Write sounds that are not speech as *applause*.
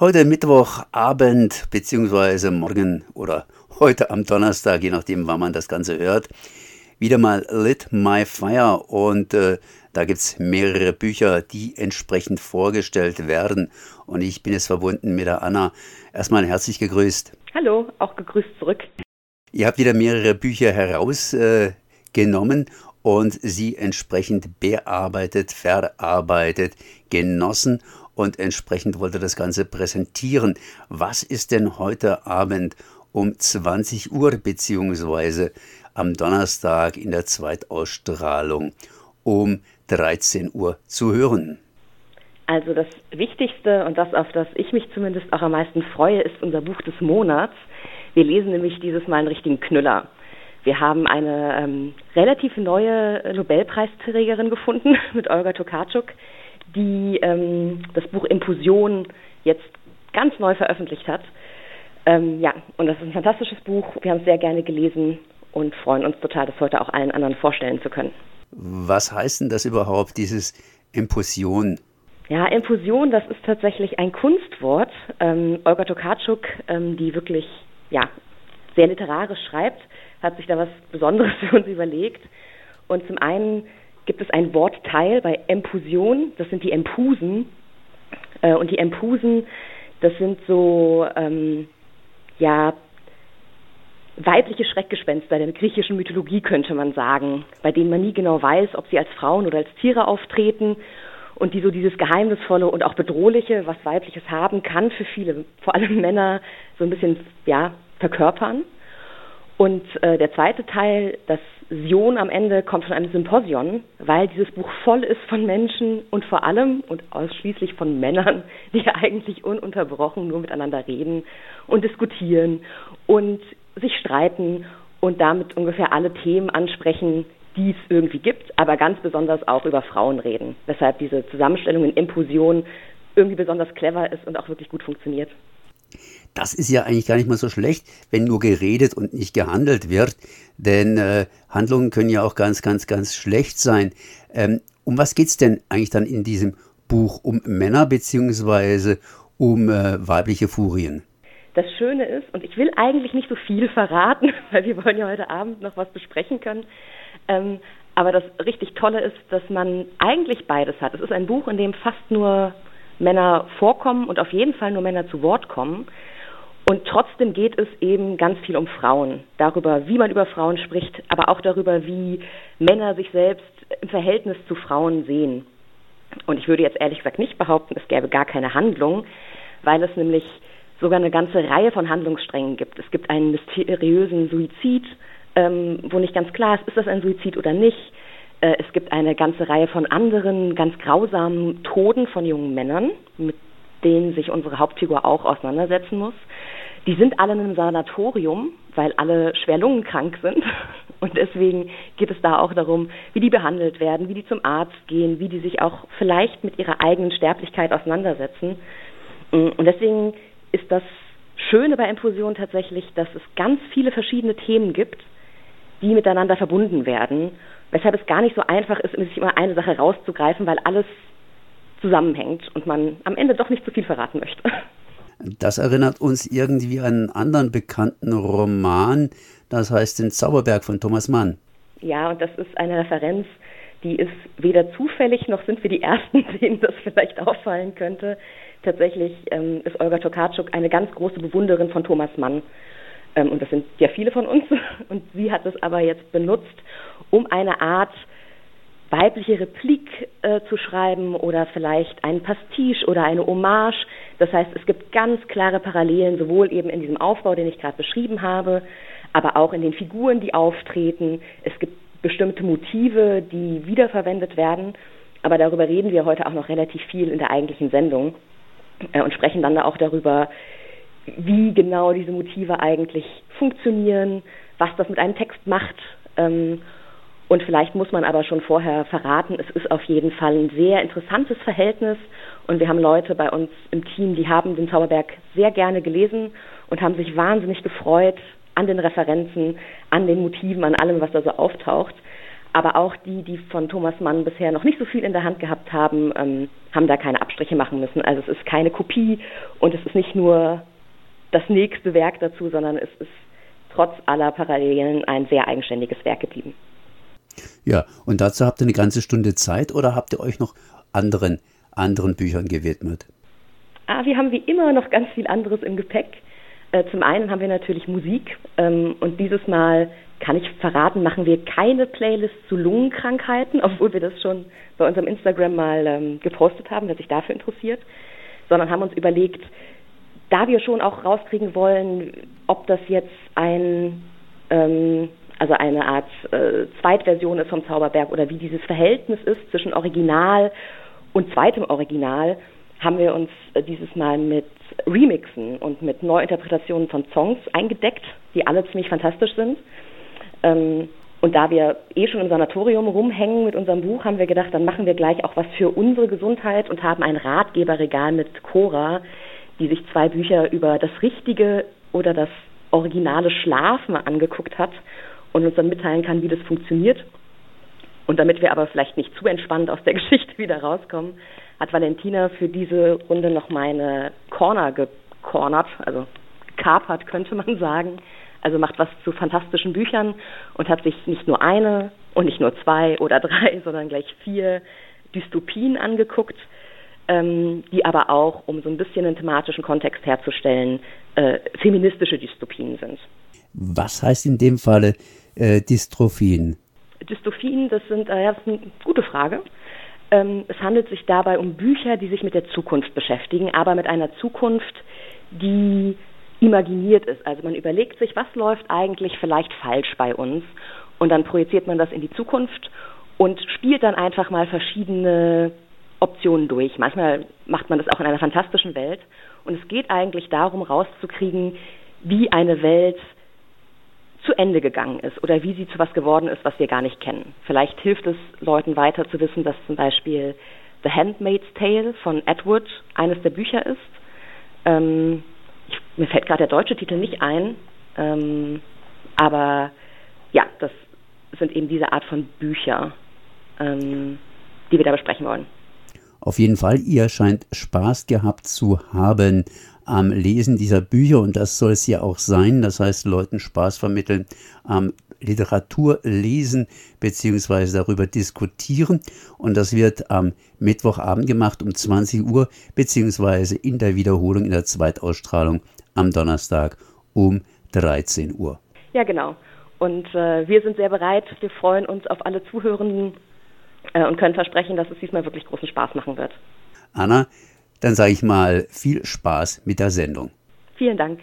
Heute Mittwochabend beziehungsweise morgen oder heute am Donnerstag, je nachdem, wann man das Ganze hört, wieder mal Lit My Fire und äh, da gibt es mehrere Bücher, die entsprechend vorgestellt werden und ich bin jetzt verbunden mit der Anna. Erstmal herzlich gegrüßt. Hallo, auch gegrüßt zurück. Ihr habt wieder mehrere Bücher herausgenommen äh, und sie entsprechend bearbeitet, verarbeitet, genossen und entsprechend wollte das Ganze präsentieren. Was ist denn heute Abend um 20 Uhr beziehungsweise am Donnerstag in der Zweitausstrahlung um 13 Uhr zu hören? Also das Wichtigste und das, auf das ich mich zumindest auch am meisten freue, ist unser Buch des Monats. Wir lesen nämlich dieses Mal einen richtigen Knüller. Wir haben eine ähm, relativ neue Nobelpreisträgerin gefunden *laughs* mit Olga Tokarczuk, die ähm, das Buch Impusion jetzt ganz neu veröffentlicht hat. Ähm, ja, und das ist ein fantastisches Buch. Wir haben es sehr gerne gelesen und freuen uns total, das heute auch allen anderen vorstellen zu können. Was heißt denn das überhaupt, dieses Impusion? Ja, Impusion, das ist tatsächlich ein Kunstwort. Ähm, Olga Tokarczuk, ähm, die wirklich ja, sehr literarisch schreibt, hat sich da was Besonderes *laughs* für uns überlegt. Und zum einen gibt es ein Wortteil bei Empusion, das sind die Empusen. Äh, und die Empusen, das sind so, ähm, ja, weibliche Schreckgespenster der griechischen Mythologie, könnte man sagen, bei denen man nie genau weiß, ob sie als Frauen oder als Tiere auftreten und die so dieses Geheimnisvolle und auch Bedrohliche, was Weibliches haben kann, für viele, vor allem *laughs* Männer, so ein bisschen, ja, verkörpern. Und äh, der zweite Teil, das Sion am Ende, kommt von einem Symposion, weil dieses Buch voll ist von Menschen und vor allem und ausschließlich von Männern, die *laughs* eigentlich ununterbrochen nur miteinander reden und diskutieren und sich streiten und damit ungefähr alle Themen ansprechen, die es irgendwie gibt, aber ganz besonders auch über Frauen reden. Weshalb diese Zusammenstellung in Impulsion irgendwie besonders clever ist und auch wirklich gut funktioniert. Das ist ja eigentlich gar nicht mal so schlecht, wenn nur geredet und nicht gehandelt wird, denn äh, Handlungen können ja auch ganz, ganz, ganz schlecht sein. Ähm, um was geht es denn eigentlich dann in diesem Buch? Um Männer beziehungsweise um äh, weibliche Furien? Das Schöne ist, und ich will eigentlich nicht so viel verraten, *laughs* weil wir wollen ja heute Abend noch was besprechen können, ähm, aber das richtig Tolle ist, dass man eigentlich beides hat. Es ist ein Buch, in dem fast nur Männer vorkommen und auf jeden Fall nur Männer zu Wort kommen. Und trotzdem geht es eben ganz viel um Frauen, darüber, wie man über Frauen spricht, aber auch darüber, wie Männer sich selbst im Verhältnis zu Frauen sehen. Und ich würde jetzt ehrlich gesagt nicht behaupten, es gäbe gar keine Handlung, weil es nämlich sogar eine ganze Reihe von Handlungssträngen gibt. Es gibt einen mysteriösen Suizid, ähm, wo nicht ganz klar ist, ist das ein Suizid oder nicht. Äh, es gibt eine ganze Reihe von anderen ganz grausamen Toden von jungen Männern, mit denen sich unsere Hauptfigur auch auseinandersetzen muss. Die sind alle in einem Sanatorium, weil alle schwer lungenkrank sind. *laughs* Und deswegen geht es da auch darum, wie die behandelt werden, wie die zum Arzt gehen, wie die sich auch vielleicht mit ihrer eigenen Sterblichkeit auseinandersetzen. Und deswegen ist das Schöne bei Infusion tatsächlich, dass es ganz viele verschiedene Themen gibt, die miteinander verbunden werden, weshalb es gar nicht so einfach ist, sich immer eine Sache rauszugreifen, weil alles zusammenhängt und man am Ende doch nicht zu viel verraten möchte. Das erinnert uns irgendwie an einen anderen bekannten Roman, das heißt den Zauberberg von Thomas Mann. Ja, und das ist eine Referenz, die ist weder zufällig noch sind wir die Ersten, *laughs* denen das vielleicht auffallen könnte. Tatsächlich ähm, ist Olga Tokarczuk eine ganz große Bewunderin von Thomas Mann. Ähm, und das sind ja viele von uns. *laughs* Und sie hat es aber jetzt benutzt, um eine Art weibliche Replik äh, zu schreiben oder vielleicht ein Pastiche oder eine Hommage. Das heißt, es gibt ganz klare Parallelen, sowohl eben in diesem Aufbau, den ich gerade beschrieben habe, aber auch in den Figuren, die auftreten. Es gibt bestimmte Motive, die wiederverwendet werden. Aber darüber reden wir heute auch noch relativ viel in der eigentlichen Sendung äh, und sprechen dann auch darüber, wie genau diese Motive eigentlich funktionieren, was das mit einem Text macht. Ähm, und vielleicht muss man aber schon vorher verraten, es ist auf jeden Fall ein sehr interessantes Verhältnis. Und wir haben Leute bei uns im Team, die haben den Zauberberg sehr gerne gelesen und haben sich wahnsinnig gefreut an den Referenzen, an den Motiven, an allem, was da so auftaucht. aber auch die, die von Thomas Mann bisher noch nicht so viel in der Hand gehabt haben, ähm, haben da keine Abstriche machen müssen. Also es ist keine Kopie und es ist nicht nur das nächste Werk dazu, sondern es ist trotz aller Parallelen ein sehr eigenständiges Werk geblieben. Ja, und dazu habt ihr eine ganze Stunde Zeit oder habt ihr euch noch anderen, anderen Büchern gewidmet? Ah, wir haben wie immer noch ganz viel anderes im Gepäck. Äh, zum einen haben wir natürlich Musik ähm, und dieses Mal kann ich verraten, machen wir keine Playlist zu Lungenkrankheiten, *laughs* obwohl wir das schon bei unserem Instagram mal ähm, gepostet haben, wer sich dafür interessiert, sondern haben uns überlegt, da wir schon auch rauskriegen wollen, ob das jetzt ein ähm, also eine Art äh, Zweitversion ist vom Zauberberg oder wie dieses Verhältnis ist zwischen Original und zweitem Original, haben wir uns äh, dieses Mal mit Remixen und mit Neuinterpretationen von Songs eingedeckt, die alle ziemlich fantastisch sind. Ähm, und da wir eh schon im Sanatorium rumhängen mit unserem Buch, haben wir gedacht, dann machen wir gleich auch was für unsere Gesundheit und haben ein Ratgeberregal mit Cora, die sich zwei Bücher über das richtige oder das originale Schlafen angeguckt hat und uns dann mitteilen kann, wie das funktioniert. Und damit wir aber vielleicht nicht zu entspannt aus der *laughs* Geschichte wieder rauskommen, hat Valentina für diese Runde noch meine Corner gecornert, also gekapert, könnte man sagen. Also macht was zu fantastischen Büchern und hat sich nicht nur eine und nicht nur zwei oder *laughs* drei, sondern gleich vier Dystopien angeguckt, ähm, die aber auch, um so ein bisschen einen thematischen Kontext herzustellen, äh, feministische Dystopien sind. Was heißt in dem Falle äh, Dystrophien? Dystrophien, das sind, äh, das ist eine gute Frage. Ähm, es handelt sich dabei um Bücher, die sich mit der Zukunft beschäftigen, aber mit einer Zukunft, die imaginiert ist. Also man überlegt sich, was läuft eigentlich vielleicht falsch bei uns und dann projiziert man das in die Zukunft und spielt dann einfach mal verschiedene Optionen durch. Manchmal macht man das auch in einer fantastischen Welt und es geht eigentlich darum, rauszukriegen, wie eine Welt zu Ende gegangen ist oder wie sie zu was geworden ist, was wir gar nicht kennen. Vielleicht hilft es Leuten weiter zu wissen, dass zum Beispiel The Handmaid's Tale von Edward eines der Bücher ist. Ähm, ich, mir fällt gerade der deutsche Titel nicht ein, ähm, aber ja, das sind eben diese Art von Bücher, ähm, die wir da besprechen wollen. Auf jeden Fall, ihr scheint Spaß gehabt zu haben am Lesen dieser Bücher und das soll es ja auch sein. Das heißt, Leuten Spaß vermitteln am Literatur lesen bzw. darüber diskutieren. Und das wird am Mittwochabend gemacht um 20 Uhr bzw. in der Wiederholung in der Zweitausstrahlung am Donnerstag um 13 Uhr. Ja, genau. Und äh, wir sind sehr bereit. Wir freuen uns auf alle Zuhörenden und können versprechen, dass es diesmal wirklich großen Spaß machen wird. Anna, dann sage ich mal viel Spaß mit der Sendung. Vielen Dank.